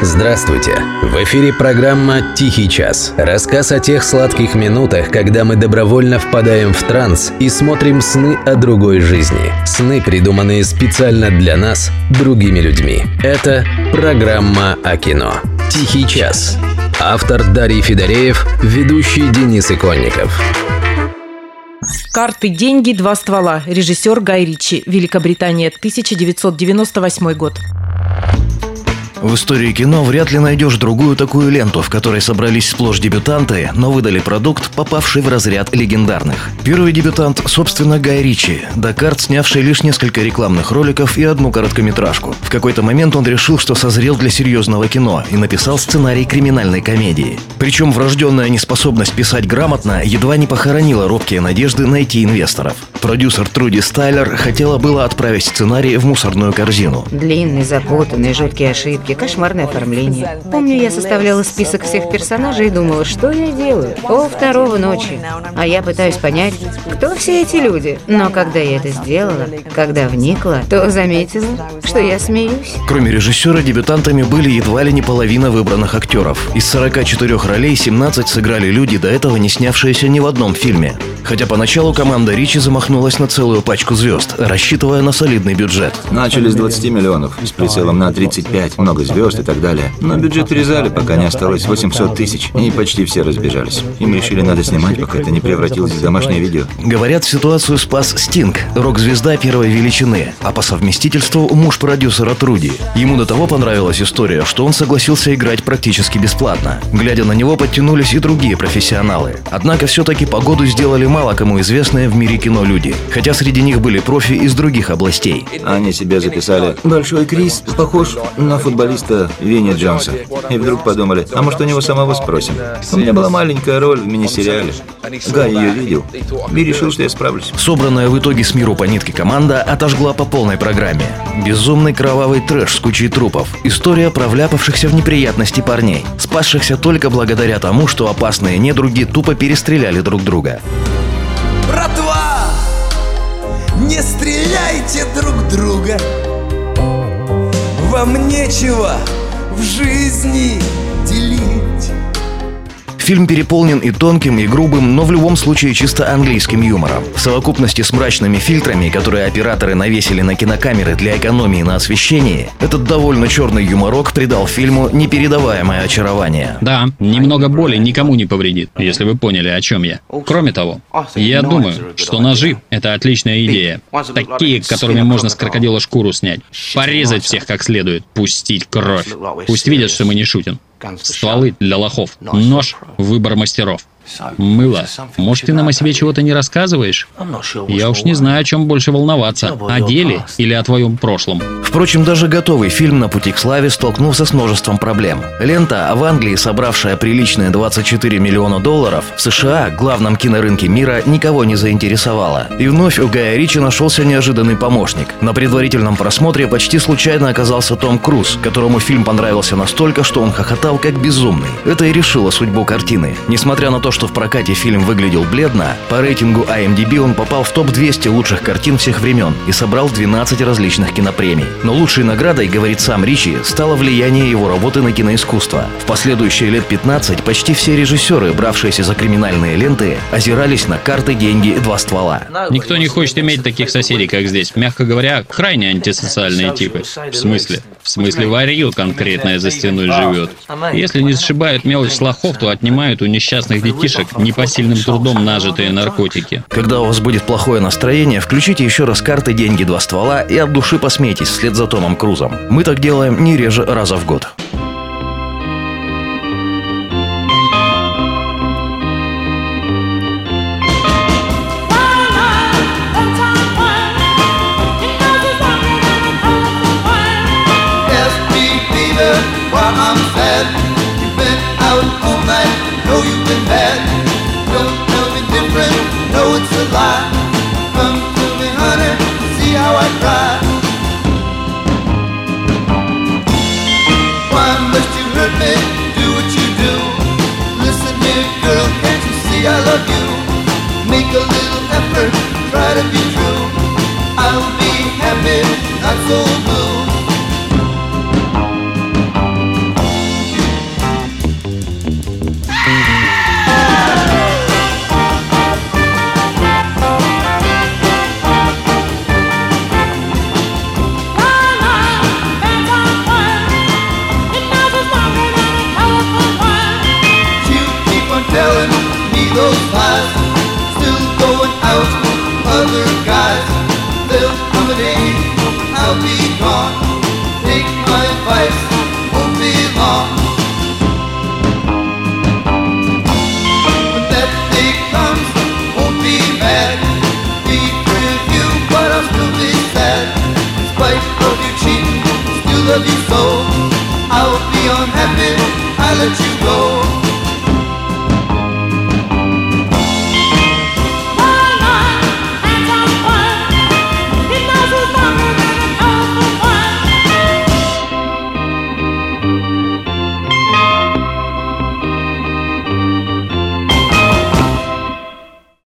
Здравствуйте! В эфире программа «Тихий час». Рассказ о тех сладких минутах, когда мы добровольно впадаем в транс и смотрим сны о другой жизни. Сны, придуманные специально для нас, другими людьми. Это программа о кино. «Тихий час». Автор Дарий Федореев, ведущий Денис Иконников. «Карты, деньги, два ствола». Режиссер Гай Ричи. Великобритания, 1998 год. В истории кино вряд ли найдешь другую такую ленту, в которой собрались сплошь дебютанты, но выдали продукт, попавший в разряд легендарных. Первый дебютант, собственно, Гай Ричи, Дакарт, снявший лишь несколько рекламных роликов и одну короткометражку. В какой-то момент он решил, что созрел для серьезного кино и написал сценарий криминальной комедии. Причем врожденная неспособность писать грамотно едва не похоронила робкие надежды найти инвесторов. Продюсер Труди Стайлер хотела было отправить сценарий в мусорную корзину. Длинный, запутанный, жуткие ошибки ошибки, кошмарное оформление. Помню, я составляла список всех персонажей и думала, что я делаю? Пол второго ночи. А я пытаюсь понять, кто все эти люди. Но когда я это сделала, когда вникла, то заметила, что я смеюсь. Кроме режиссера, дебютантами были едва ли не половина выбранных актеров. Из 44 ролей 17 сыграли люди, до этого не снявшиеся ни в одном фильме. Хотя поначалу команда Ричи замахнулась на целую пачку звезд, рассчитывая на солидный бюджет. Начали с 20 миллионов, с прицелом на 35, много звезд и так далее. Но бюджет резали, пока не осталось 800 тысяч, и почти все разбежались. И мы решили, надо снимать, пока это не превратилось в домашнее видео. Говорят, ситуацию спас Стинг, рок-звезда первой величины, а по совместительству муж продюсера Труди. Ему до того понравилась история, что он согласился играть практически бесплатно. Глядя на него, подтянулись и другие профессионалы. Однако все-таки погоду сделали мало кому известные в мире кино люди, хотя среди них были профи из других областей. Они себя записали. Большой Крис похож на футболиста Винни Джонса. И вдруг подумали, а может у него самого спросим. У меня была маленькая роль в мини-сериале. Гай ее видел и решил, что я справлюсь. Собранная в итоге с миру по нитке команда отожгла по полной программе. Безумный кровавый трэш с кучей трупов. История про вляпавшихся в неприятности парней, спасшихся только благодаря тому, что опасные недруги тупо перестреляли друг друга. Братва, не стреляйте друг друга. Вам нечего в жизни делить. Фильм переполнен и тонким, и грубым, но в любом случае чисто английским юмором. В совокупности с мрачными фильтрами, которые операторы навесили на кинокамеры для экономии на освещении, этот довольно черный юморок придал фильму непередаваемое очарование. Да, немного боли никому не повредит, если вы поняли, о чем я. Кроме того, я думаю, что ножи — это отличная идея. Такие, которыми можно с крокодила шкуру снять. Порезать всех как следует, пустить кровь. Пусть видят, что мы не шутим. Стволы для лохов. Нож – выбор мастеров. Мыло. Может, ты нам о себе чего-то не рассказываешь? Я уж не знаю, о чем больше волноваться. О деле или о твоем прошлом. Впрочем, даже готовый фильм «На пути к славе» столкнулся с множеством проблем. Лента, в Англии собравшая приличные 24 миллиона долларов, в США, главном кинорынке мира, никого не заинтересовала. И вновь у Гая Ричи нашелся неожиданный помощник. На предварительном просмотре почти случайно оказался Том Круз, которому фильм понравился настолько, что он хохотал как безумный. Это и решило судьбу картины. Несмотря на то, что в прокате фильм выглядел бледно, по рейтингу IMDb он попал в топ-200 лучших картин всех времен и собрал 12 различных кинопремий. Но лучшей наградой, говорит сам Ричи, стало влияние его работы на киноискусство. В последующие лет 15 почти все режиссеры, бравшиеся за криминальные ленты, озирались на карты, деньги и два ствола. Никто не хочет иметь таких соседей, как здесь. Мягко говоря, крайне антисоциальные типы. В смысле? В смысле, варил конкретное за стеной живет. Если не сшибают мелочь с лохов, то отнимают у несчастных детишек непосильным трудом нажитые наркотики. Когда у вас будет плохое настроение, включите еще раз карты «Деньги. Два ствола» и от души посмейтесь вслед за Томом Крузом. Мы так делаем не реже раза в год. I Azul I let you go.